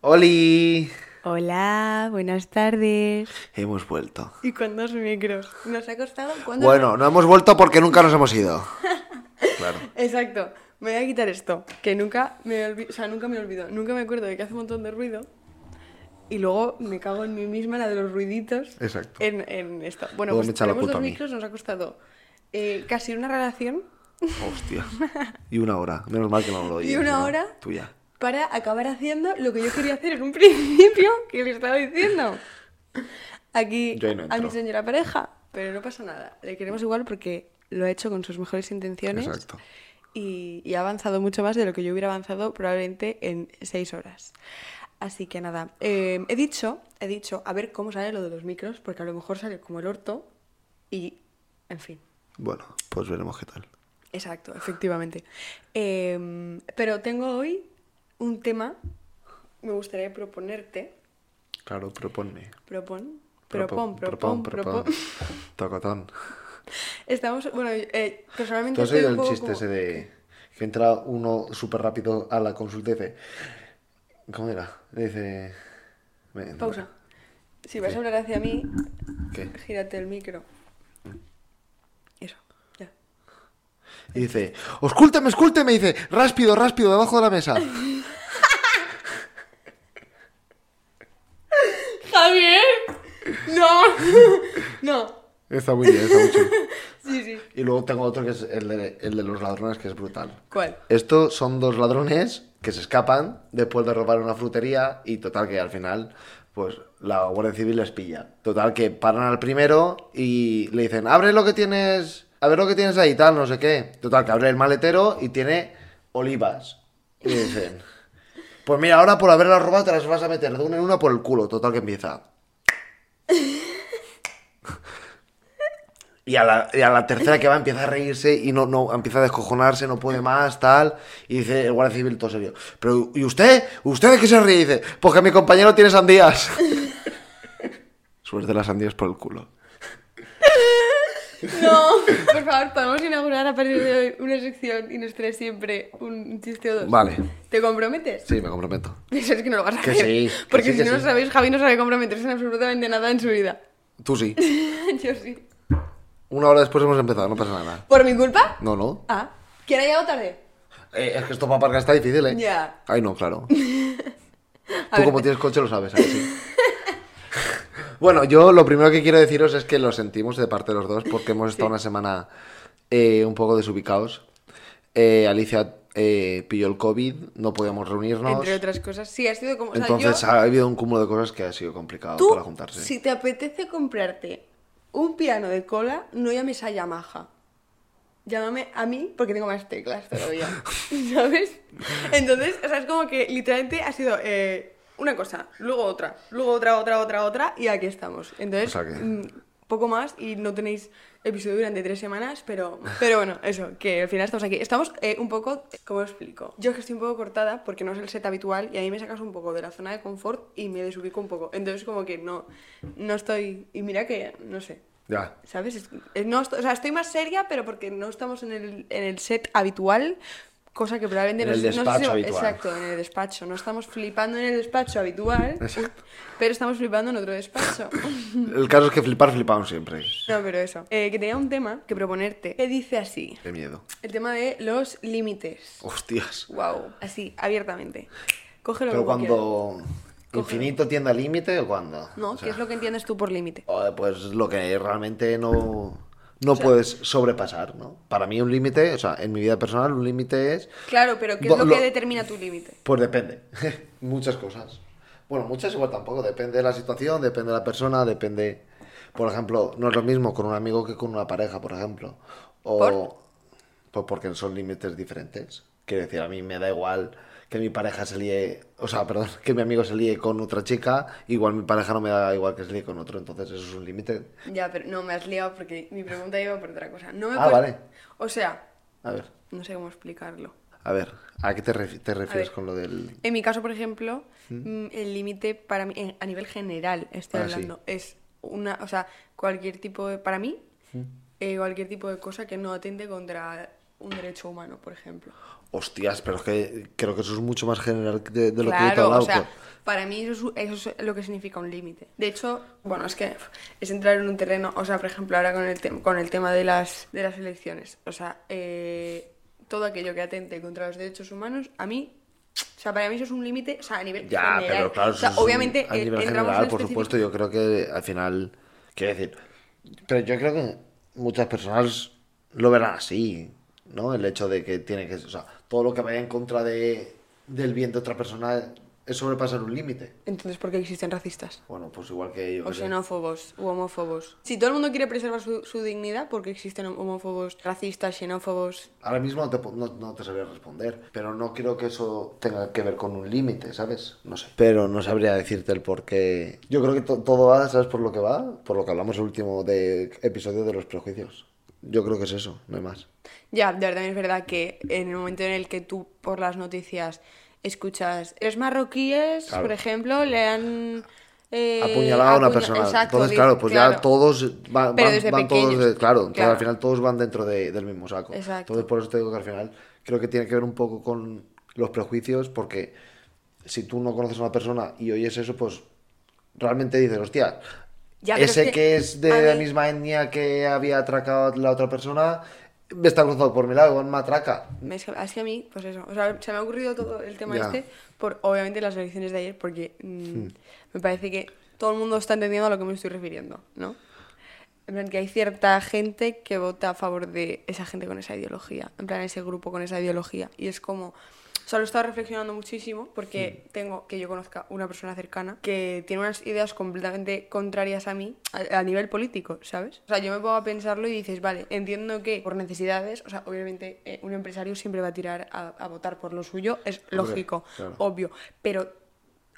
¡Holi! Hola, buenas tardes. Hemos vuelto. Y con dos micros. ¿Nos ha costado? ¿Cuándo Bueno, no hemos vuelto porque nunca nos hemos ido. Claro. Exacto. Me voy a quitar esto, que nunca me olvido, o sea, nunca me olvido, nunca me acuerdo de que hace un montón de ruido. Y luego me cago en mí misma, la de los ruiditos. Exacto. En, en esto. Bueno, Luego pues tenemos dos micros, nos ha costado eh, casi una relación Hostia. Y una hora. Menos mal que no lo oí. ¿Y una hora? Tuya. Para acabar haciendo lo que yo quería hacer en un principio, que le estaba diciendo. Aquí no a mi señora pareja, pero no pasa nada. Le queremos igual porque lo ha hecho con sus mejores intenciones. Exacto. Y, y ha avanzado mucho más de lo que yo hubiera avanzado probablemente en seis horas. Así que nada, eh, he dicho, he dicho, a ver cómo sale lo de los micros, porque a lo mejor sale como el orto y, en fin. Bueno, pues veremos qué tal. Exacto, efectivamente. Eh, pero tengo hoy un tema, me gustaría proponerte. Claro, proponme. Propon, propon, propon, propon. Tocotón. Estamos, bueno, eh, personalmente ¿Tú has oído el chiste como- ese de que entra uno súper rápido a la consulta y dice... ¿Cómo era? Le dice... Pausa. Si vas a hablar hacia mí, ¿Qué? gírate el micro. Eso, ya. Y dice... ¡Oscúlteme, escúlteme! Y dice... ¡Ráspido, ráspido, debajo de la mesa! ¡Javier! ¡No! no. Está muy bien, está muy chulo. Sí, sí. Y luego tengo otro que es el de, el de los ladrones, que es brutal. ¿Cuál? Estos son dos ladrones que se escapan después de robar una frutería y total que al final, pues la Guardia Civil les pilla. Total que paran al primero y le dicen, abre lo que tienes, a ver lo que tienes ahí, tal, no sé qué. Total que abre el maletero y tiene olivas. Y le dicen, pues mira, ahora por haberlas robado te las vas a meter de una en una por el culo. Total que empieza. Y a, la, y a la tercera que va empieza a reírse y no, no empieza a descojonarse, no puede más, tal. Y dice el guardia civil todo serio. Pero, ¿y usted? ¿Usted de qué se ríe? Y dice, porque mi compañero tiene sandías. Suerte las sandías por el culo. No, por favor, podemos inaugurar a partir de hoy una sección y nos trae siempre un chiste o dos. Vale. ¿Te comprometes? Sí, me comprometo. Eso es que no lo vas a Que hacer. sí, que Porque sí, si que no lo sí. sabéis, Javi no sabe comprometerse en absolutamente nada en su vida. Tú sí. Yo sí. Una hora después hemos empezado, no pasa nada. ¿Por mi culpa? No, no. Ah, ¿quién ha llegado tarde? Eh, es que esto para aparcar está difícil, ¿eh? Ya. Ay, no, claro. Tú ver, como tienes coche lo sabes, ¿a que sí? Bueno, yo lo primero que quiero deciros es que lo sentimos de parte de los dos porque hemos estado una semana eh, un poco desubicados. Eh, Alicia eh, pilló el COVID, no podíamos reunirnos. Entre otras cosas. Sí, ha sido como. O sea, Entonces yo- ha habido un cúmulo de cosas que ha sido complicado tú, para juntarse. si te apetece comprarte un piano de cola, no llames a Yamaha. Llámame a mí porque tengo más teclas todavía. ¿Sabes? Entonces, o sea, es como que literalmente ha sido eh, una cosa, luego otra, luego otra, otra, otra, otra, y aquí estamos. Entonces, O sea que- mm, poco más y no tenéis episodio durante tres semanas, pero, pero bueno, eso, que al final estamos aquí. Estamos eh, un poco, ¿cómo explico? Yo es que estoy un poco cortada porque no es el set habitual y a mí me sacas un poco de la zona de confort y me desubico un poco. Entonces, como que no, no estoy. Y mira que, no sé. Ya. ¿Sabes? Es- es- no o sea, estoy más seria, pero porque no estamos en el, en el set habitual, cosa que probablemente En el despacho habitual. Exacto, en el despacho. No estamos flipando en el despacho habitual, Exacto. pero estamos flipando en otro despacho. El caso es que flipar, flipamos siempre. no, pero eso. Eh, que tenía un tema que proponerte que dice así: Qué miedo. el tema de los límites. Hostias. Wow, así, abiertamente. Cógelo Pero cuando infinito tiende al límite o cuando? No, O sea, ¿qué es lo que entiendes tú por límite? Pues lo que realmente no, no puedes sobrepasar, ¿no? Para mí un límite, o sea, en mi vida personal un límite es... Claro, pero ¿qué es lo, lo- que determina tu límite? Pues depende. Muchas cosas. Bueno, muchas igual tampoco. Depende de la situación, depende de la persona, depende... Por ejemplo, no es lo mismo con un amigo que con una pareja, por ejemplo. O... ¿Por? Pues porque son límites diferentes. Quiero decir, a mí me da igual que mi pareja se líe... O sea, perdón, que mi amigo se líe con otra chica. Igual mi pareja no me da igual que se líe con otro. Entonces eso es un límite. Ya, pero no, me has liado porque mi pregunta iba por otra cosa. No me Ah, vale. O sea, A ver, no sé cómo explicarlo. a ver. ¿A qué te, refi- te refieres ver. con lo del...? En mi caso, por ejemplo, mm, el límite para mí, en- a nivel general, estoy Ah, sí. hablando, es una, o sea, cualquier tipo de, para mí, eh, cualquier tipo de cosa que no atente contra un derecho humano, por ejemplo. Hostias, pero es que creo que eso es mucho más general de, de lo que yo te he Claro, hablado. o sea, para mí eso es, eso es lo que significa un límite. De hecho, bueno, es que es entrar en un terreno, o sea, por ejemplo, ahora con el, con el tema de las, de las elecciones, o sea, eh, todo aquello que atente contra los derechos humanos, a mí, o sea, para mí eso es un límite, o sea, a nivel Ya, general. pero claro, o sea, obviamente a eh, nivel entramos general, en por supuesto, yo creo que al final, quiero decir, pero yo creo que muchas personas lo verán así, ¿no? El hecho de que tiene que, o sea, todo lo que vaya en contra de, del bien de otra persona es sobrepasar un límite. Entonces, ¿por qué existen racistas? Bueno, pues igual que yo. O xenófobos u homófobos. Si todo el mundo quiere preservar su, su dignidad, ¿por qué existen homófobos, racistas, xenófobos? Ahora mismo no te, no, no te sabría responder, pero no creo que eso tenga que ver con un límite, ¿sabes? No sé. Pero no sabría decirte el por qué. Yo creo que to- todo va, ¿sabes por lo que va? Por lo que hablamos el último de episodio de los prejuicios. Yo creo que es eso, no hay más. Ya, de verdad es verdad que en el momento en el que tú por las noticias escuchas, los marroquíes, Claro. por ejemplo, le han... eh, Apuñalado a una persona. Exacto, Entonces, claro, pues ya todos van, Pero van- desde van todos, de- claro, entonces claro. al final todos van dentro de- del mismo saco. Exacto. Entonces por eso te digo que al final creo que tiene que ver un poco con los prejuicios, porque si tú no conoces a una persona y oyes eso, pues realmente dices, hostia, Ya, ese es que que, es de la mí- misma etnia que había atracado a la otra persona, me está cruzado por mi lado, igual me atraca. Es que, es que a mí, pues eso, o sea, se me ha ocurrido todo el tema Ya. este por, obviamente, las elecciones de ayer, porque mm, Hmm. me parece que todo el mundo está entendiendo a lo que me estoy refiriendo, ¿no? En plan, que hay cierta gente que vota a favor de esa gente con esa ideología, en plan, ese grupo con esa ideología. Y es como, o sea, lo he estado reflexionando muchísimo porque tengo que yo conozca una persona cercana que tiene unas ideas completamente contrarias a mí a, a nivel político, ¿sabes? O sea, yo me pongo a pensarlo y dices, vale, entiendo que por necesidades, o sea, obviamente eh, un empresario siempre va a tirar a, a votar por lo suyo, es lógico, claro. obvio, pero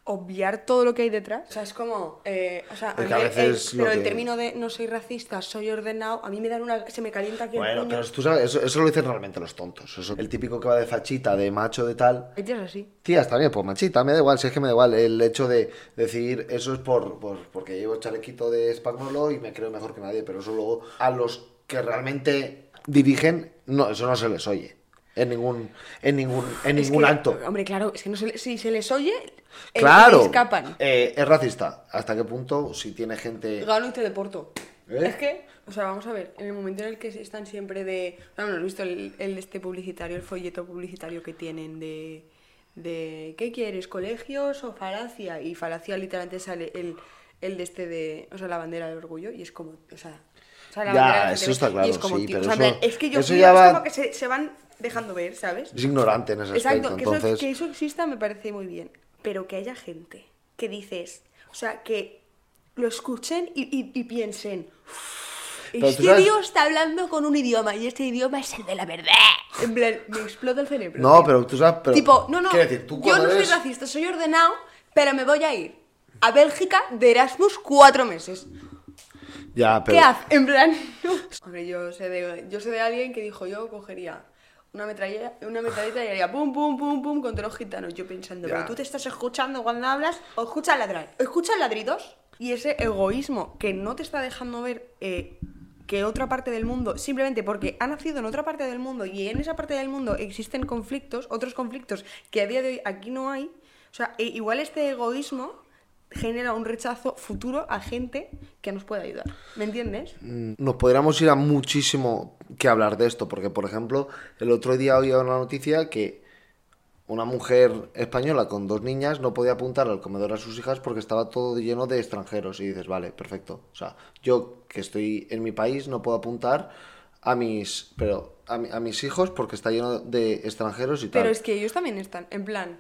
obviar todo lo que hay detrás. O sea, es como. eh, o sea, Es a que a mí veces el- pero el término de no soy racista, soy ordenado, a mí me dan una. Se me calienta aquí el Bueno, puño. pero tú sabes, eso, eso lo dicen realmente los tontos. Eso, el típico que va de fachita, de macho, de tal. Hay tías así. Tías, también, pues machita, me da igual, si es que me da igual. El hecho de decir eso es por, por- porque llevo chalequito de Spagnolo y me creo mejor que nadie, pero eso luego a los que realmente dirigen, no, eso no se les oye. En ningún, en ningún, en Es ningún que, acto. Hombre, claro, es que no se si se les oye, Claro. escapan. eh, es racista. ¿Hasta qué punto? Si tiene gente. Gano y te deporto. ¿Eh? Es que, o sea, vamos a ver, en el momento en el que están siempre de. No, no, ¿has visto el, el este publicitario, el folleto publicitario que tienen de. de ¿Qué quieres? ¿Colegios o falacia? Y falacia literalmente sale el, el de este de. O sea, la bandera del orgullo y es como. O sea. o sea, la Ya, eso está claro, es como, sí, tío, pero o sea, eso- es que yo eso es va- como que se, se van dejando ver, ¿sabes? Es ignorante en ese Exacto, aspecto. que, eso, Entonces, que eso exista me parece muy bien. Pero que haya gente que dices, o sea, que lo escuchen y, y- y piensen. Este tío está hablando con un idioma y este idioma es el de la verdad. En plan, me explota el cerebro. no, tío. pero tú sabes. Pero, tipo, no, no, decir, tú yo no soy eres- racista, soy ordenado, pero me voy a ir a Bélgica de Erasmus cuatro meses. Ya, pero. ¿Qué hace? En plan, no. Hombre, yo sé, de, yo sé de alguien que dijo, yo cogería una metralleta, una metralleta y haría pum, pum, pum, pum contra los gitanos. Yo pensando, Ya. pero tú te estás escuchando cuando hablas, o escucha ladrar, o escucha ladridos. Y ese egoísmo que no te está dejando ver eh, que otra parte del mundo, simplemente porque ha nacido en otra parte del mundo y en esa parte del mundo existen conflictos, otros conflictos que a día de hoy aquí no hay. O sea, e- igual este egoísmo genera un rechazo futuro a gente que nos puede ayudar. ¿Me entiendes? Mm, Nos podríamos ir a muchísimo que hablar de esto, porque por ejemplo, el otro día oía una noticia que una mujer española con dos niñas no podía apuntar al comedor a sus hijas porque estaba todo lleno de extranjeros. Y dices, vale, perfecto. O sea, yo que estoy en mi país no puedo apuntar a mis, pero a, mi- a mis hijos porque está lleno de extranjeros y tal. Pero es que ellos también están, en plan.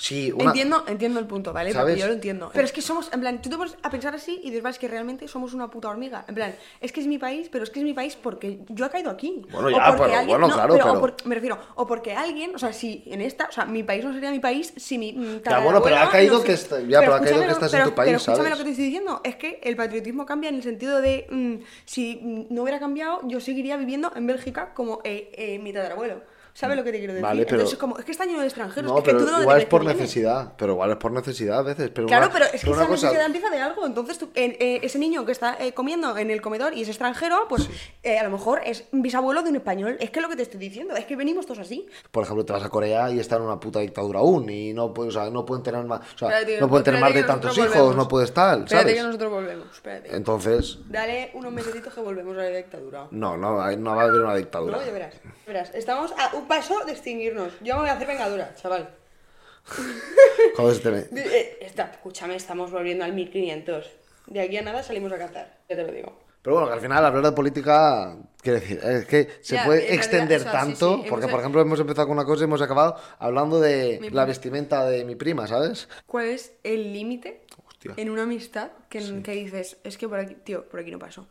Sí, una... Entiendo, entiendo el punto, ¿vale? ¿Sabes? Porque yo lo entiendo. Pero es que somos, en plan, tú te pones a pensar así y dices, vale, es que realmente somos una puta hormiga. En plan, es que es mi país, pero es que es mi país porque yo he caído aquí. Bueno, O ya, porque pero bueno, claro, o pero- por- me refiero, o porque alguien, o sea, si en esta, o sea, mi país no sería mi país si mi. Ya, bueno, pero ha caído no que sé- está- ya, pero ha caído escúchame que lo- estás en pero- tu país, Pero escúchame ¿sabes? lo que te estoy diciendo, es que el patriotismo cambia en el sentido de mm, si no hubiera cambiado, yo seguiría viviendo en Bélgica como eh, eh, mi tatarabuelo. ¿Sabes lo que te quiero decir? Vale, pero- Entonces es como, es que está lleno de extranjeros. No, es que pero tú igual es por necesidad. Pero igual es por necesidad a veces. Pero Claro, una- pero es que esa cosa- necesidad empieza de algo. Entonces, tú- en- eh, ese niño que está eh, comiendo en el comedor y es extranjero, pues eh, a lo mejor es bisabuelo de un español. Es que es lo que te estoy diciendo, es que venimos todos así. Por ejemplo, te vas a Corea y está en una puta dictadura aún y no, puede- o sea, no pueden tener más, o sea, Espérate, no pueden tener más de tantos hijos, volvemos. no puedes tal, Espérate que nosotros volvemos, espérate. Entonces, Dale unos mesecitos que volvemos a la dictadura. no, no, no va a haber una dictadura. No, ya verás. verás. Estamos a un paso de extinguirnos. Yo me voy a hacer vengadura, chaval. Joder, se te ve. Eh, escúchame, estamos volviendo al 1500. De aquí a nada salimos a cazar, ya te lo digo. Pero bueno, que al final hablar de política, quiere decir, es que se Ya, puede en realidad, extender o sea, sí, tanto, sí, porque hemos- por ejemplo hemos empezado con una cosa y hemos acabado hablando de la vestimenta de mi prima, ¿sabes? ¿Cuál es el límite en una amistad que, que dices, es que por aquí, tío, por aquí no paso?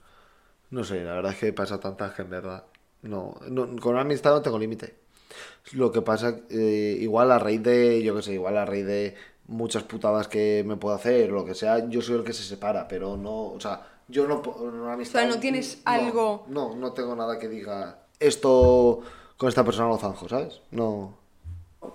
No sé, la verdad es que pasa tantas que en verdad. No, no, con una amistad no tengo límite. Lo que pasa, eh, igual a raíz de, yo qué sé, igual a raíz de muchas putadas que me puedo hacer, o lo que sea, yo soy el que se separa, pero no, o sea, yo no, una amistad. ¿no tienes no, algo- No, no tengo nada que diga esto con esta persona lo zanjo, ¿sabes? No.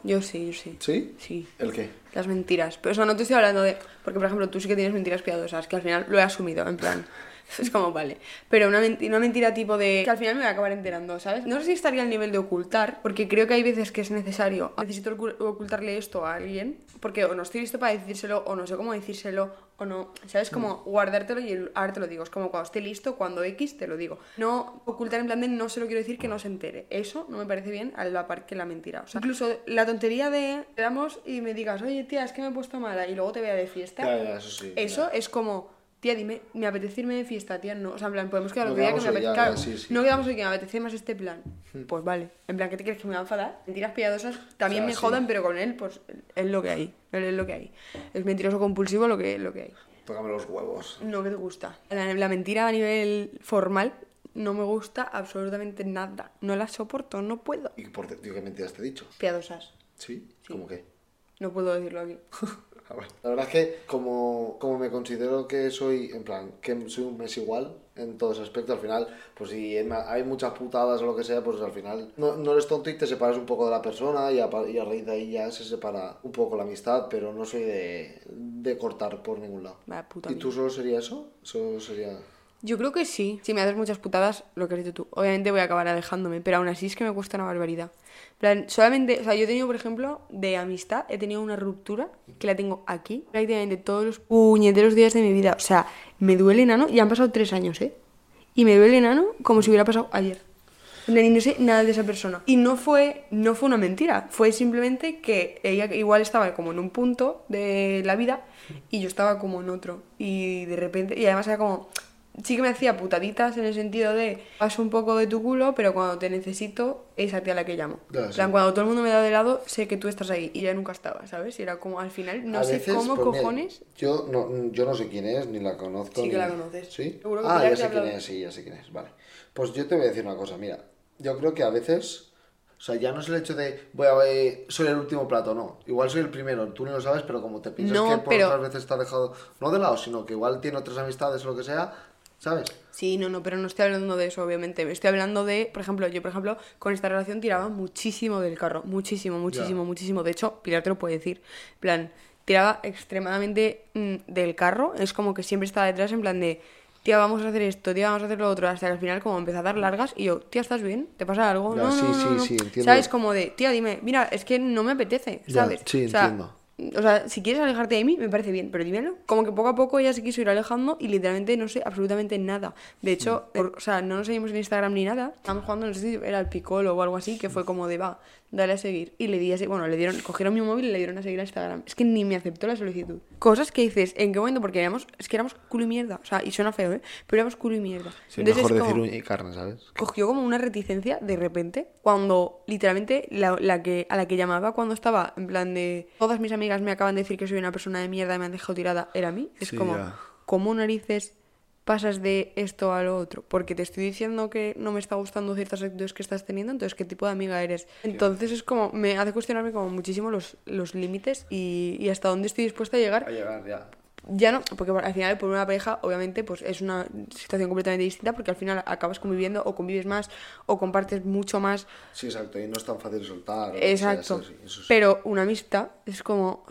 Yo sí, yo sí. ¿Sí? Sí. ¿El qué? Las mentiras. Pero o sea, no te estoy hablando de. Porque, por ejemplo, tú sí que tienes mentiras piadosas, que al final lo he asumido, en plan. Es como, vale. Pero una, una mentira tipo de. que al final me voy a acabar enterando, ¿sabes? No sé si estaría al nivel de ocultar, porque creo que hay veces que es necesario. Necesito ocu- ocultarle esto a alguien, porque o no estoy listo para decírselo, o no sé cómo decírselo, o no. ¿Sabes? Como guardártelo y ahora te lo digo. Es como cuando esté listo, cuando X te lo digo. No ocultar en plan de no se lo quiero decir que no se entere. Eso no me parece bien a la par que la mentira. O sea, incluso la tontería de te damos y me digas, oye tía, es que me he puesto mala y luego te vea de fiesta. Ya, eso sí, Eso es como, tía, dime, me apetece irme de fiesta, tía, no. O sea, en plan, podemos quedar No otro día que me apetece. claro, sí, sí. No quedamos hoy que me apetece más este plan. Pues vale. En plan, ¿qué te crees que me va a enfadar? Mentiras piadosas también O sea, me sí. jodan, pero con él, pues es lo que hay. Él es lo que hay. Es mentiroso compulsivo lo que, lo que hay. Tócame los huevos. No que te gusta. La, la mentira a nivel formal no me gusta absolutamente nada. No la soporto, no puedo. ¿Y por qué qué mentiras te he dicho? Piadosas. ¿Sí? ¿Cómo qué? No puedo decirlo aquí. Ah, bueno. La verdad es que como, como me considero que soy, en plan, que soy un mes igual en todo ese aspecto, al final, pues si hay muchas putadas o lo que sea, pues al final no, no eres tonto y te separas un poco de la persona y a, y a raíz de ahí ya se separa un poco la amistad, pero no soy de, de cortar por ningún lado. Puta ¿Y tú solo sería eso? Solo sería... Yo creo que sí. Si me haces muchas putadas, lo que has dicho tú. Obviamente voy a acabar alejándome, pero aún así es que me cuesta una barbaridad. Solamente, o sea, yo he tenido, por ejemplo, de amistad, he tenido una ruptura que la tengo aquí, prácticamente todos los puñeteros días de mi vida. O sea, me duele enano y han pasado tres años, ¿eh? Y me duele enano como si hubiera pasado ayer. Y no sé nada de esa persona. Y no fue, no fue una mentira. Fue simplemente que ella igual estaba como en un punto de la vida y yo estaba como en otro. Y de repente, y además era como, sí que me hacía putaditas en el sentido de paso un poco de tu culo, pero cuando te necesito, es a ti a la que llamo. En sí. plan, cuando todo el mundo me da de lado, sé que tú estás ahí y ya nunca estaba, ¿sabes? Y era como al final, no A sé veces, cómo pues, mira, cojones. yo, no, yo no sé quién es, ni la conozco. Sí que ni- la conoces. ¿Sí? Seguro que ah, ya te sé ha quién es, sí, ya sé quién es. Vale. Pues yo te voy a decir una cosa, mira. Yo creo que a veces. O sea, ya no es el hecho de voy a eh, soy el último plato, no. Igual soy el primero, tú no lo sabes, pero como te piensas No, que por pero- otras veces está dejado, no de lado, sino que igual tiene otras amistades o lo que sea, ¿sabes? Sí, no, no, pero no estoy hablando de eso, obviamente. Estoy hablando de, por ejemplo, yo, por ejemplo, con esta relación tiraba muchísimo del carro. Muchísimo, muchísimo, muchísimo. De hecho, Pilar te lo puede decir. En plan, tiraba extremadamente mm, del carro. Es como que siempre estaba detrás, en plan de, tía, vamos a hacer esto, tía, vamos a hacer lo otro. Hasta que al final, como empezó a dar largas, y yo, tía, ¿estás bien? ¿Te pasa algo? Ya, no, sí, no, no, sí, no, no". sí, entiendo. ¿Sabes? Como de, tía, dime, mira, es que no me apetece, Ya, ¿sabes? sí, O sea, entiendo. O sea, si quieres alejarte de mí, me parece bien, pero dímelo. Como que poco a poco ella se quiso ir alejando y literalmente no sé absolutamente nada. De hecho, por- o sea, no nos seguimos en Instagram ni nada. Estábamos jugando, no sé si era el picolo o algo así, que fue como de va, dale a seguir. Y le di a seguir, bueno, le dieron, cogieron mi móvil y le dieron a seguir a Instagram. Es que ni me aceptó la solicitud. Cosas que dices, ¿en qué momento? Porque éramos, es que éramos culo y mierda. O sea, y suena feo, ¿eh? Pero éramos culo y mierda. Sí, Entonces mejor es decir como- y carne, ¿sabes? cogió como una reticencia de repente cuando literalmente la, la que a la que llamaba cuando estaba en plan de todas mis amigas me acaban de decir que soy una persona de mierda y me han dejado tirada era a mí es Sí, como ya. cómo narices pasas de esto a lo otro porque te estoy diciendo que no me está gustando ciertas actitudes que estás teniendo entonces qué tipo de amiga eres entonces es como me hace cuestionarme como muchísimo los, los límites y, y hasta dónde estoy dispuesta a llegar A llegar ya. ya no, porque al final por una pareja obviamente pues es una situación completamente distinta porque al final acabas conviviendo o convives más o compartes mucho más. Sí, exacto, y no es tan fácil soltar. o sea, Exacto. eso sí, eso sí. Pero una amistad es como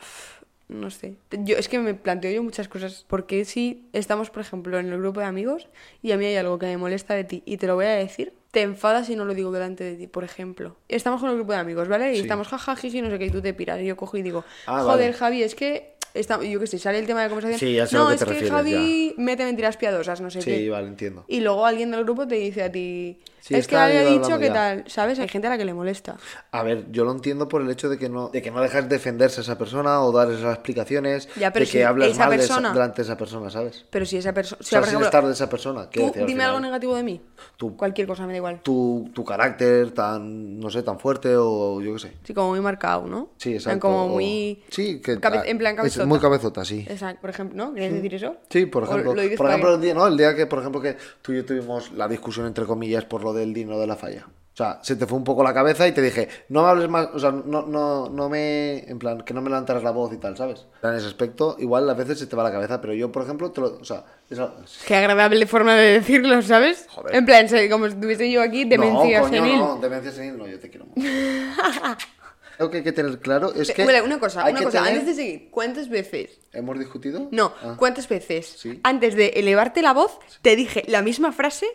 no sé. Yo es que me planteo yo muchas cosas porque si estamos, por ejemplo, en el grupo de amigos y a mí hay algo que me molesta de ti y te lo voy a decir, te enfadas si no lo digo delante de ti, por ejemplo. Estamos con el grupo de amigos, ¿vale? Y Sí. estamos jajajiji, no sé qué, y tú te piras y yo cojo y digo, Ah, "Joder, vale. Javi, es que Está, yo qué sé, sale el tema de conversación. Sí, ya sé no, lo que es te que refieres, Javi mete mentiras piadosas, no sé Sí, qué. vale, entiendo. Y luego alguien del grupo te dice a ti, Sí, es que había dicho que tal, ¿sabes? Hay gente a la que le molesta. A ver, yo lo entiendo por el hecho de que no, de que no dejas defenderse a esa persona o dar esas explicaciones, Ya, pero de que si hablas esa mal de esa- persona- delante de esa persona, ¿sabes? Pero si esa persona... O sea, sin estar de esa persona. tú decir, dime algo negativo de mí. Tú- Cualquier cosa me da igual. Tu, tu carácter tan, no sé, tan fuerte o yo qué sé. Sí, como muy marcado, ¿no? Sí, exacto. Como muy... Sí, que en plan es cabezota. muy cabezota, sí. Exacto, por ejemplo, ¿no? ¿Quieres decir eso? Sí, por ejemplo. Por ejemplo, el día, ¿no? El día que, por ejemplo, que tú y yo tuvimos la discusión entre comillas por lo del dinero de la falla. O sea, se te fue un poco la cabeza y te dije, no me hables más, o sea, no, no, no me, en plan, que no me levantaras la voz y tal, ¿sabes? En ese aspecto, igual a veces se te va la cabeza, pero yo, por ejemplo, te lo, o sea, esa- Qué agradable forma de decirlo, ¿sabes? Joder. En plan, como si estuviese yo aquí, demencia no, coño, senil. no, demencia senil, no, yo te quiero mucho. Lo que hay que tener claro es que... Bueno, una cosa, una cosa, tener- antes de seguir, ¿cuántas veces? ¿Hemos discutido? No, Ah. ¿cuántas veces? Sí. Antes de elevarte la voz, te dije la misma frase,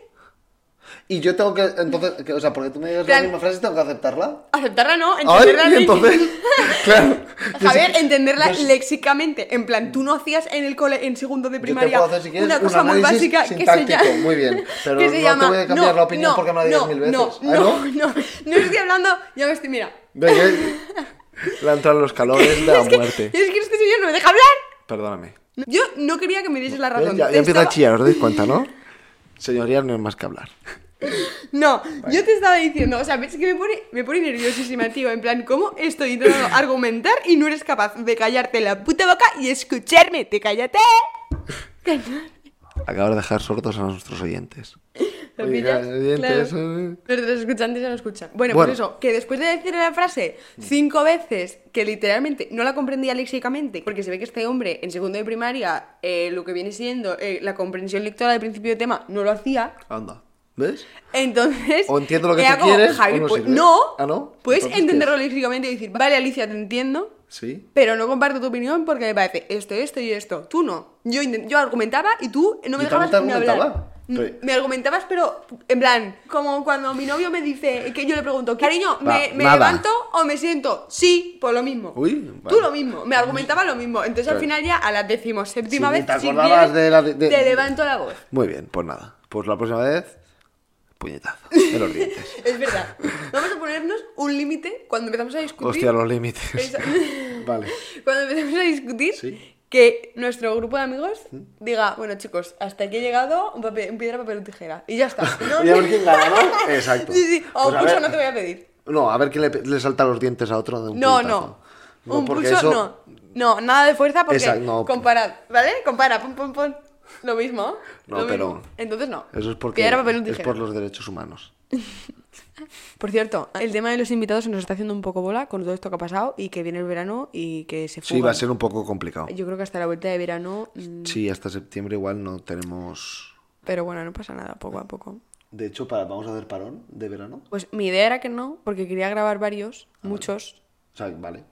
Y yo tengo que, entonces, que- o sea, porque tú me digas Plan- la misma frase, tengo que aceptarla. aceptarla no, Ay, entenderla y léxic- entonces, claro. Javier, entenderla yo léxicamente. En plan, tú no hacías en el cole, en segundo de Yo te primaria, puedo hacer, si quieres, una un cosa muy análisis básica que se llama. muy bien, pero no se te llama, voy a cambiar la opinión porque me la digas no, mil veces. No, ¿Ah, no, no? no, no estoy hablando, ya me estoy, mira. Le han entrado los calores de la es, que, muerte. es que este señor no me deja hablar. Perdóname. Yo no quería que me diese la razón. Ya, ya empieza a estaba- chillar, os dais cuenta, ¿no? Señoría, no hay más que hablar. No, yo te estaba diciendo, o sea, es que me pone, me pone nerviosísima, tío. En plan, ¿cómo estoy intentando argumentar y no eres capaz de callarte la puta boca y escucharme? ¡Te cállate! Acabo de dejar sordos a nuestros oyentes. ¿Lo Oiga, pillas? Claro. eh. Nuestros escuchantes ya lo escuchan. Bueno, Bueno. pues eso, que después de decir la frase cinco veces, que literalmente no la comprendía léxicamente, porque se ve que este hombre en segundo de primaria, eh, lo que viene siendo eh, la comprensión lectora del principio de tema, no lo hacía. Anda. ¿Ves? Entonces. O entiendo lo que tú como, quieres, Javi, o no pues, sirve. no. Ah, ¿no? Puedes Entonces, ¿qué entenderlo léxicamente y decir, vale, Alicia, te entiendo. Sí. Pero no comparto tu opinión porque me parece esto, esto y esto. Tú no. Yo, yo argumentaba y tú no me dejabas ni hablar. Me argumentabas, pero en plan, como cuando mi novio me dice que yo le pregunto, cariño, ¿me, me levanto o me siento? Sí, por lo mismo. Uy, Tú lo mismo. Me argumentaba lo mismo. Entonces al final ya a la decimoséptima Sí, vez, te si quieres, de la de- de- te levanto la voz. Muy bien, pues nada. Pues la próxima vez, puñetazo en los dientes. Es verdad. Vamos a ponernos un límite cuando empezamos a discutir. Hostia, los límites. Vale. Cuando empecemos a discutir, Sí. Que nuestro grupo de amigos diga, bueno chicos, hasta aquí he llegado, un, papel, un piedra, papel o tijera. Y ya está. No, Y a no- ver quién gana, ¿no? Exacto. Sí, sí. O Pues un pulso no te voy a pedir. No, a ver quién le, le salta los dientes a otro de un No, no. un pulso eso- no. No, nada de fuerza porque Exacto, no. comparad, ¿vale? Compara, pum, pum, pum. Lo mismo. No, lo pero- mismo. Entonces no. Eso es porque Piedra, papel o es tijera. por los derechos humanos. Por cierto, el tema de los invitados se nos está haciendo un poco bola con todo esto que ha pasado y que viene el verano y que se fuga. Sí, va a ser un poco complicado. Yo creo que hasta la vuelta de verano, mm, Sí, hasta septiembre igual no tenemos... pero bueno, no pasa nada, poco a poco. De hecho, para, vamos a hacer parón de verano. Pues mi idea era que no, porque quería grabar varios, muchos. O sea, vale.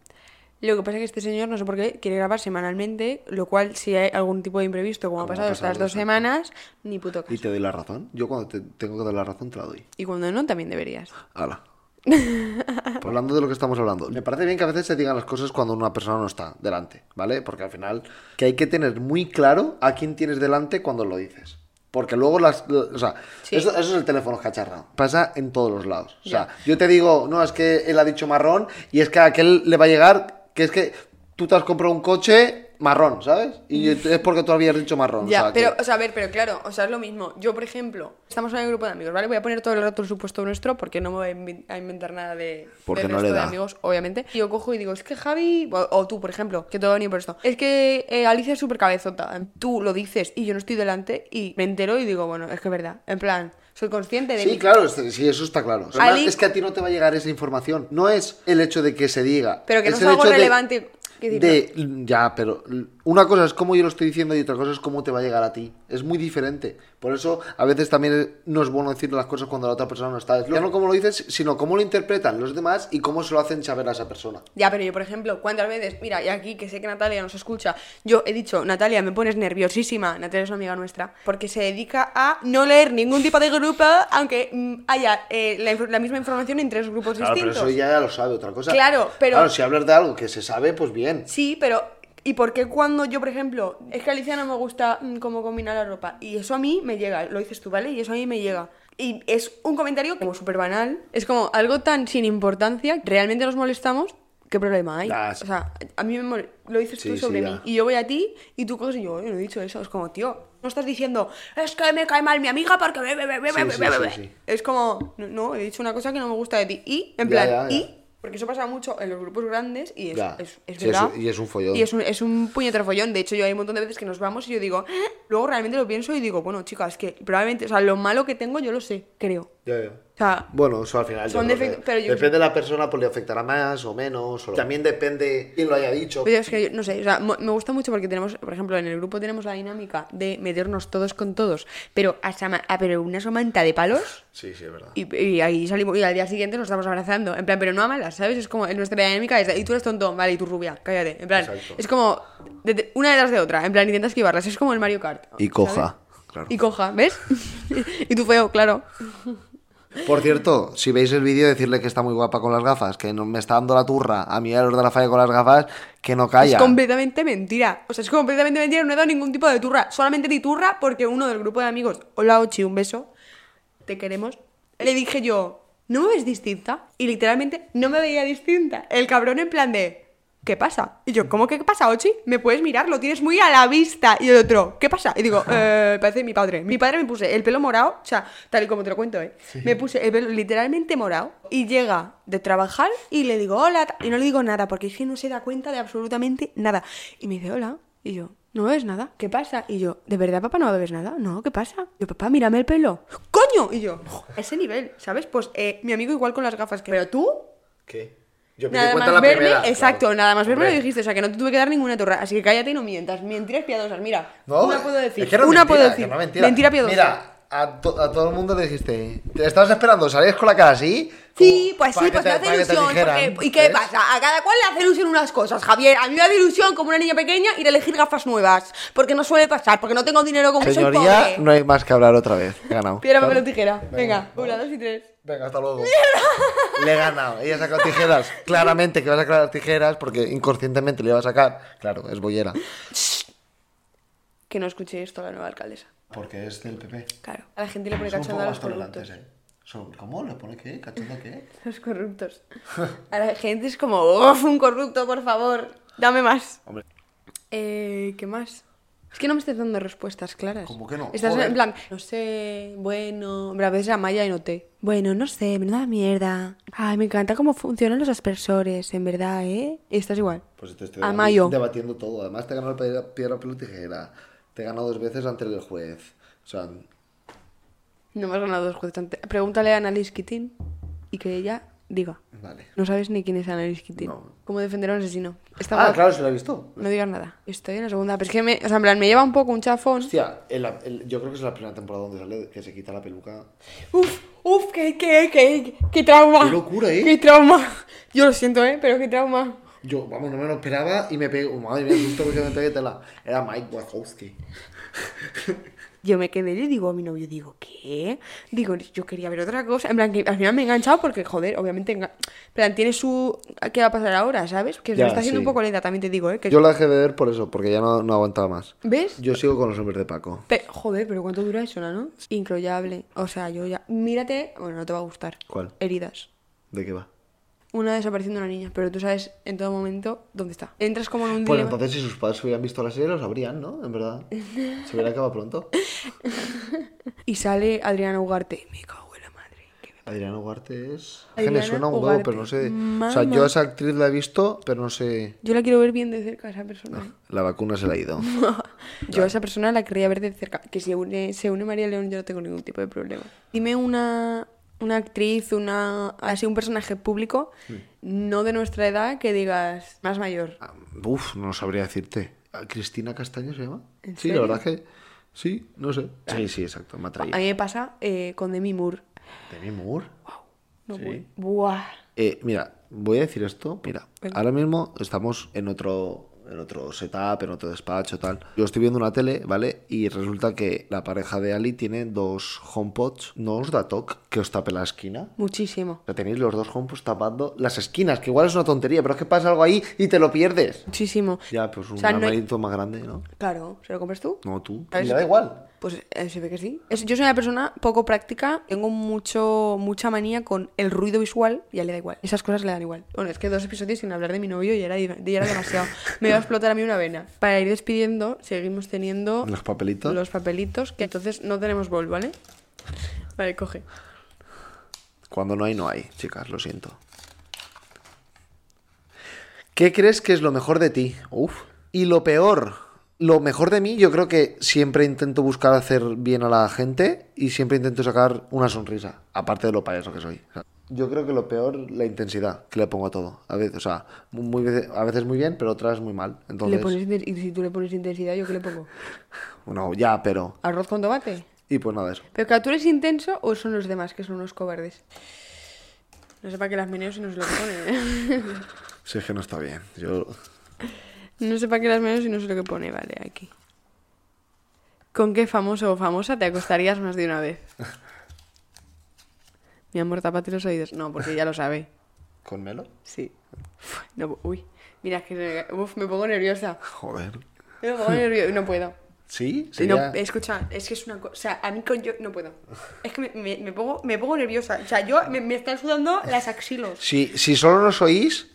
Lo que pasa es que este señor, no sé por qué, quiere grabar semanalmente, lo cual si hay algún tipo de imprevisto, como ha pasado estas dos semanas, ni puto caso. Y te doy la razón. Yo cuando te tengo que dar la razón te la doy. Y cuando no, también deberías. Hala. Pues hablando de lo que estamos hablando, me parece bien que a veces se digan las cosas cuando una persona no está delante, ¿vale? Porque al final que hay que tener muy claro a quién tienes delante cuando lo dices. Porque luego las... O sea, Sí. eso, eso es el teléfono cacharrado. Pasa en todos los lados. O sea, yo te digo, no, es que él ha dicho marrón y es que a aquel le va a llegar que es que tú te has comprado un coche marrón, ¿sabes? Y es porque tú habías dicho marrón. o Ya, que- pero, o sea, a ver, pero claro, o sea, es lo mismo. Yo, por ejemplo, estamos en el grupo de amigos, ¿vale? Voy a poner todo el rato el supuesto nuestro porque no me voy a inven- a inventar nada de, Porque del no resto le de da. amigos, obviamente. Y yo cojo y digo, es que Javi, o, o tú, por ejemplo, que todo ha venido por esto, es que eh, Alicia es súper cabezota. Tú lo dices y yo no estoy delante y me entero y digo, bueno, es que es verdad. En plan, soy consciente de Sí, claro, sí, eso está claro. Sea, Ali- Es que a ti no te va a llegar esa información. No es el hecho de que se diga. Pero que no es algo relevante. De, ya, pero una cosa es cómo yo lo estoy diciendo y otra cosa es cómo te va a llegar a ti. Es muy diferente. Por eso a veces también no es bueno decir las cosas cuando la otra persona no está. Ya no cómo lo dices, sino cómo lo interpretan los demás y cómo se lo hacen saber a esa persona. Ya, pero yo, por ejemplo, ¿cuántas veces? Mira, y aquí que sé que Natalia nos escucha, yo he dicho, Natalia, me pones nerviosísima. Natalia es una amiga nuestra, porque se dedica a no leer ningún tipo de grupo, aunque mm, haya eh, la, misma información en tres grupos Claro, pero distintos. eso ya lo sabe. Otra cosa. Claro, pero- Claro, si hablas de algo que se sabe, pues bien. Sí, pero ¿y por qué cuando yo, por ejemplo, es que Alicia no me gusta mm, cómo combina la ropa? Y eso a mí me llega, lo dices tú, ¿vale? Y eso a mí me llega. Y es un comentario como súper banal, es como algo tan sin importancia, realmente nos molestamos, ¿qué problema hay? Sí. O sea, a mí me lo dices Sí, tú sí, sobre ya. mí, y yo voy a ti, y tú coges y yo, "Oye, no he dicho eso, es como, tío, no estás diciendo, es que me cae mal mi amiga porque... Sí, sí, sí, be". sí. Es como, no, no, he dicho una cosa que no me gusta de ti, y, en Ya, plan, ya, ya. y... Porque eso pasa mucho en los grupos grandes y es, Ya. es, es Sí, verdad. es y es un follón. Y es un, es un puñetero follón. De hecho, yo hay un montón de veces que nos vamos y yo digo, "Eh". luego realmente lo pienso y digo, bueno, chicas, que probablemente, o sea, lo malo que tengo yo lo sé, creo. Ya, ya. O sea, Bueno, eso al final. yo Son creo que defectos, pero yo- depende de la persona, pues le afectará más o menos. o- También depende quién lo haya dicho. pero es que yo no sé, o sea, me gusta mucho porque tenemos, por ejemplo, en el grupo tenemos la dinámica de meternos todos con todos, pero hasta ah, pero una somanta de palos. Sí, sí, es verdad. Y, y ahí salimos, y al día siguiente nos estamos abrazando. En plan, pero no a malas, ¿sabes? Es como en nuestra dinámica es, y tú eres tonto, vale, y tú rubia, cállate. En plan, Exacto. es como de- de- una detrás de otra. En plan, intenta esquivarlas. Es como el Mario Kart. Y coja, claro. Y coja, ¿ves? y tú feo, claro. Por cierto, si veis el vídeo, decirle que está muy guapa con las gafas, que no me está dando la turra a a los de la falla con las gafas, que no calla. Es completamente mentira. O sea, es completamente mentira. No he dado ningún tipo de turra. Solamente di turra porque uno del grupo de amigos, hola Ochi, un beso, te queremos. Le dije yo, ¿no me ves distinta? Y literalmente no me veía distinta. El cabrón en plan de, ¿qué pasa? Y yo, ¿cómo que qué pasa, Ochi? Me puedes mirar, lo tienes muy a la vista. Y el otro, ¿qué pasa? Y digo, eh, parece mi padre. Mi padre me puse el pelo morado, o sea, tal y como te lo cuento, ¿eh? Me puse el pelo literalmente morado. Y llega de trabajar y le digo, hola. Y no le digo nada porque es que no se da cuenta de absolutamente nada. Y me dice, hola. Y yo, ¿no ves nada? ¿Qué pasa? Y yo, ¿de verdad, papá, no ves nada? No, ¿qué pasa? Y yo, papá, mírame el pelo. ¡Coño! Y yo, ese nivel, ¿sabes? Pues eh, mi amigo igual con las gafas que... Pero tú, ¿Qué? Yo me di nada cuenta más la verme, primera. exacto, claro. nada más verme lo dijiste, o sea que no te tuve que dar ninguna torre. Así que cállate y no mientas. Mentiras piadosas, mira. No, una puedo decir. es que no una mentira, puedo decir. no mentira. Mentira piadosa. Mira, a, to- a todo el mundo le dijiste, ¿te estabas esperando? ¿Salías con la cara así? Sí, pues sí, pues te- me hace que ilusión. dijeran, porque- ¿Y qué ¿ves? pasa? A cada cual le hace ilusión unas cosas, Javier. A mí me hace ilusión, como una niña pequeña, ir a elegir gafas nuevas. Porque no suele pasar, porque no tengo dinero como soy Señoría, pobre. no hay más que hablar otra vez. He ganado. Piedra, papel o tijera. Venga, una, dos y tres. Venga, hasta luego. Le he ganado. Ella ha sacado tijeras. Claramente que va a sacar las tijeras porque inconscientemente le iba a sacar. Claro, es bollera. Que no escuche esto la nueva alcaldesa. Porque es del PP. Claro. A la gente le pone cachondo a los corruptos. ¿eh? Son- ¿Cómo? ¿Le pone qué? ¿Cachondo qué? Los corruptos. A la gente es como, uff, un corrupto, por favor. Dame más. Hombre. Eh, ¿qué más? Es que no me estás dando respuestas claras. ¿Cómo que no? Estás Joder. en plan, no sé, bueno. Hombre, a veces era Maya y no te. Bueno, no sé, menuda mierda. Ay, me encanta cómo funcionan los aspersores, en verdad, ¿eh? Y estás igual. Pues te estoy A mayo. debatiendo todo. Además te ganado el piedra, piedra pelo tijera. Te he ganado dos veces ante el juez. O sea, No me has ganado dos jueces. ante- Pregúntale a Annalise Keating y que ella diga. vale. No sabes ni quién es Annalise. No. ¿Cómo defender a un asesino? Está Ah, claro, se lo he visto. No digas nada. Estoy en la segunda. Pero es que me, o sea, en plan, me lleva un poco un chafón. Hostia, el- el- yo creo que es la primera temporada donde sale que se quita la peluca. Uf, uf, qué, qué, qué, qué trauma. Qué locura, ¿eh? Qué trauma. Yo lo siento, ¿eh? Pero qué trauma. Yo, vamos, no me lo esperaba y me pegué. oh, madre mía, justo porque me pegué tela. Era Mike Wazowski. Yo me quedé y digo a mi novio, digo, ¿qué? Digo, yo quería ver otra cosa. En plan, que al final me he enganchado porque, joder, obviamente. En plan, tiene su. ¿Qué va a pasar ahora, sabes? Que se me está haciendo sí. un poco lenta, también te digo, ¿eh? Que... Yo la dejé de ver por eso, porque ya no, no aguantaba más. ¿Ves? Yo sigo con los hombres de Paco. Pe- joder, pero ¿cuánto dura eso, no? Incroyable. O sea, yo ya. Mírate. Bueno, no te va a gustar. ¿Cuál? Heridas. ¿De qué va? Una desaparición de una niña, pero tú sabes en todo momento dónde está. Entras como en un Pues dilema. entonces, si sus padres hubieran visto la serie, lo sabrían, ¿no? En verdad. Se hubiera acabado pronto. Y sale Adriana Ugarte. Me cago en la madre. me- Adriana Ugarte es. Es que me Adriana suena un huevo, Ugarte. pero no sé. O sea, Mamá. yo a esa actriz la he visto, pero no sé. Yo la quiero ver bien de cerca, esa persona. ¿eh? La vacuna se la ha ido. Yo a esa persona la quería ver de cerca. Que si une, se une María León, yo no tengo ningún tipo de problema. Dime una, una actriz, una así un personaje público, no de nuestra edad, que digas más mayor. Ah, Uf, no sabría decirte. Cristina Castaño se llama. ¿En Sí, la verdad que sí, no sé. Sí, sí, exacto, me ha traído. A mí me pasa eh, con Demi Moore. Demi Moore. No, Sí. voy- Buah. Eh, mira, voy a decir esto. Mira, Venga. ahora mismo estamos en otro, en otro setup, en otro despacho, tal. Yo estoy viendo una tele, ¿vale? Y resulta que la pareja de Ali tiene dos HomePods. ¿No os da toque que os tape la esquina? Muchísimo. O sea, tenéis los dos HomePods tapando las esquinas, que igual es una tontería, pero es que pasa algo ahí y te lo pierdes. Muchísimo. Ya, pues un O sea, no hay- armadito más grande, ¿no? Claro, ¿se lo compras tú? No, tú. Le da igual. Pues eh, se ve que sí. Es- yo soy una persona poco práctica, tengo mucho mucha manía con el ruido visual y a él le da igual. Esas cosas le dan igual. Bueno, es que dos episodios sin hablar de mi novio y era, ya era demasiado. Me iba a explotar a mí una vena. Para ir despidiendo, seguimos teniendo Los papelitos. los papelitos, que entonces no tenemos bol, ¿vale? Vale, coge. Cuando no hay, no hay, chicas, lo siento. ¿Qué crees que es lo mejor de ti? Uf. Y lo peor. Lo mejor de mí, yo creo que siempre intento buscar hacer bien a la gente y siempre intento sacar una sonrisa, aparte de lo payaso que soy. Yo creo que lo peor, la intensidad que le pongo a todo. A veces, o sea, muy, a veces muy bien, pero otras muy mal. Entonces, Le pones, y si tú le pones intensidad, ¿yo qué le pongo? bueno, ya, pero... ¿Arroz con tomate? Y pues nada, eso. ¿Pero que tú eres intenso o son los demás que son unos cobardes? No sepa que las meneos y no se lo pone. Si es que no está bien. Yo... No sepa que las menos y no sé lo que pone, vale, aquí. ¿Con qué famoso o famosa te acostarías más de una vez? Mi amor, tápate los oídos. No, porque ya lo sabe. ¿Con Melo? Sí. No, uy, mira, es que uf, me pongo nerviosa. Joder. Me pongo nerviosa. No puedo. ¿Sí? Sí, no, Sería- escucha, es que es una cosa. O sea, a mí con yo no puedo. Es que me, me- me pongo, me pongo nerviosa. O sea, yo me, me están sudando las axilos. Si, si solo nos oís,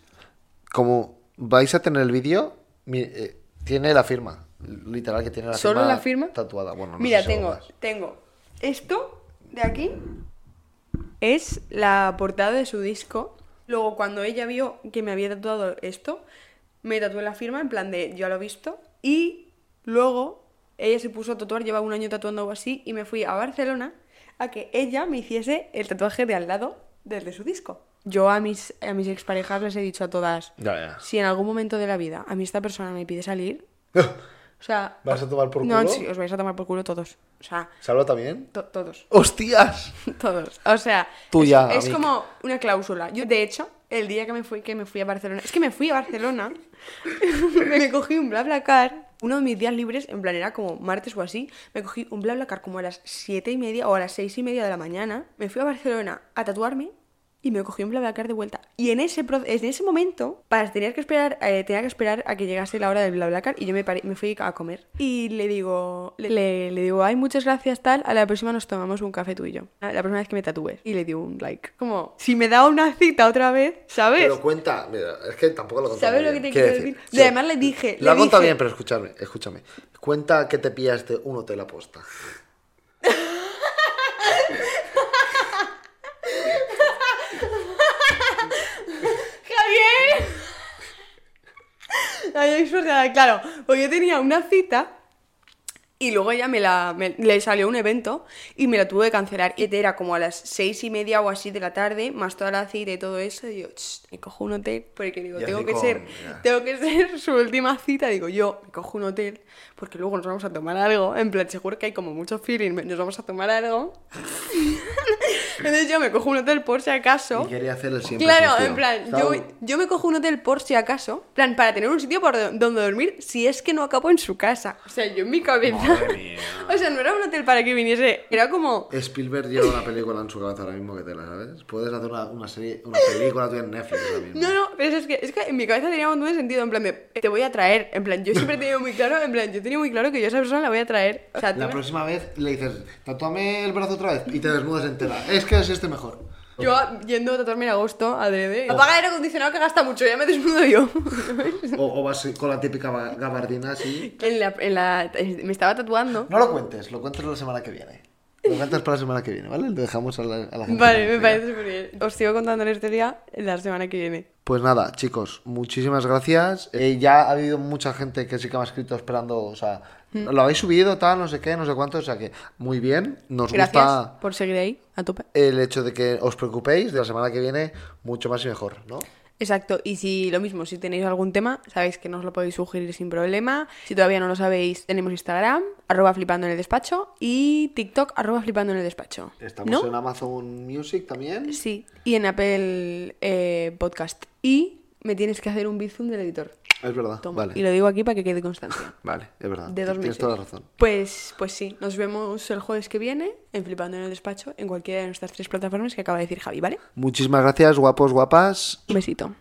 como vais a tener el vídeo, eh, tiene la firma. Literal que tiene la ¿Solo firma. la firma? Tatuada. Bueno, no Mira, sé si tengo, tengo esto de aquí. Es la portada de su disco. Luego, cuando ella vio que me había tatuado esto, me tatué la firma en plan de yo lo he visto. Y luego ella se puso a tatuar, lleva un año tatuando algo así, y me fui a Barcelona a que ella me hiciese el tatuaje de al lado del de su disco. Yo a mis, a mis exparejas les he dicho a todas, Ya, ya. si en algún momento de la vida a mí esta persona me pide salir, o sea... ¿Vas a tomar por No, culo? sí, os vais a tomar por culo todos. O sea, ¿Salva también? to- todos. ¡Hostias! Todos. O sea, Tú es, es como una cláusula. Yo, de hecho, el día que me fui, que me fui a Barcelona, es que me fui a Barcelona, me cogí un BlaBlaCar, uno de mis días libres, en plan era como martes o así, me cogí un BlaBlaCar como a las siete y media o a las seis y media de la mañana, me fui a Barcelona a tatuarme y me cogí un BlaBlaCar de vuelta. Y en ese, en ese momento, para, tenía, que esperar, eh, tenía que esperar a que llegase la hora del BlaBlaCar y yo me, paré- me fui a comer. Y le digo, le, le- le digo, ay, muchas gracias, tal, a la próxima nos tomamos un café tú y yo. La próxima vez que me tatúes. Y le dio un like. Como, si me da una cita otra vez, ¿sabes? Pero cuenta, mira, es que tampoco lo contado ¿Sabes muy lo que bien. te quiero decir? Y además le dije, Lo le ha contado dije- bien, pero escúchame, escúchame. Cuenta que te pillaste un hotel aposta. Claro, pues yo tenía una cita y luego ella me la me- le salió un evento y me la tuve que cancelar. Y era como a las seis y media o así de la tarde, más toda la cita y todo eso. Y yo, "Ch, me cojo un hotel porque digo, tengo que con- ser, ya. tengo que ser su última cita. Digo, yo me cojo un hotel porque luego nos vamos a tomar algo. En plan, seguro que hay como mucho feeling, nos vamos a tomar algo. Entonces yo me cojo un hotel por si acaso. Y quería hacer el siempre Claro, sucio. en plan, yo, yo me cojo un hotel por si acaso, en plan, para tener un sitio por do- donde dormir si es que no acabo en su casa. O sea, yo en mi cabeza. Madre mía. o sea, no era un hotel para que viniese, era como. Spielberg lleva una película en su cabeza ahora mismo que te la sabes. Puedes hacer una, una serie, una película tuya en Netflix ahora mismo. No, no, pero es que, es que en mi cabeza tenía un montón de sentido, en plan, de, te voy a traer. En plan, yo siempre he tenido muy claro, en plan, yo tenía muy claro que yo a esa persona la voy a traer. O sea, tú La me- próxima vez le dices, tatúame el brazo otra vez y te desnudas entera. Es que es este mejor. yo yendo a tatuarme en agosto, adrede. Apaga el aire acondicionado que gasta mucho, ya me desnudo yo. O, o vas con la típica ba- gabardina así. en la, en la, me estaba tatuando. No lo cuentes, lo cuentes la semana que viene. Lo cuentas para la semana que viene, ¿vale? Lo dejamos a la, a la gente. Vale, me parece súper bien. Os sigo contando la historia la semana que viene. Pues nada, chicos, muchísimas gracias. Eh, ya ha habido mucha gente que sí que me ha escrito esperando, o sea. Lo habéis subido, tal, no sé qué, no sé cuánto, o sea que muy bien. Nos Gracias gusta por seguir ahí, a tope. el hecho de que os preocupéis de la semana que viene mucho más y mejor, ¿no? Exacto, y si lo mismo, si tenéis algún tema, sabéis que nos lo podéis sugerir sin problema. Si todavía no lo sabéis, tenemos Instagram, arroba flipando en el despacho, y TikTok, arroba flipando en el despacho. Estamos ¿No? en Amazon Music también. Sí, y en Apple eh, Podcast. Y me tienes que hacer un bizum del editor. Es verdad. Toma. Vale. Y lo digo aquí para que quede constancia. Vale, es verdad. De dos Tienes meses. toda la razón. Pues, pues sí, nos vemos el jueves que viene en Flipando en el Despacho en cualquiera de nuestras tres plataformas que acaba de decir Javi, ¿vale? Muchísimas gracias, guapos, guapas. Un besito.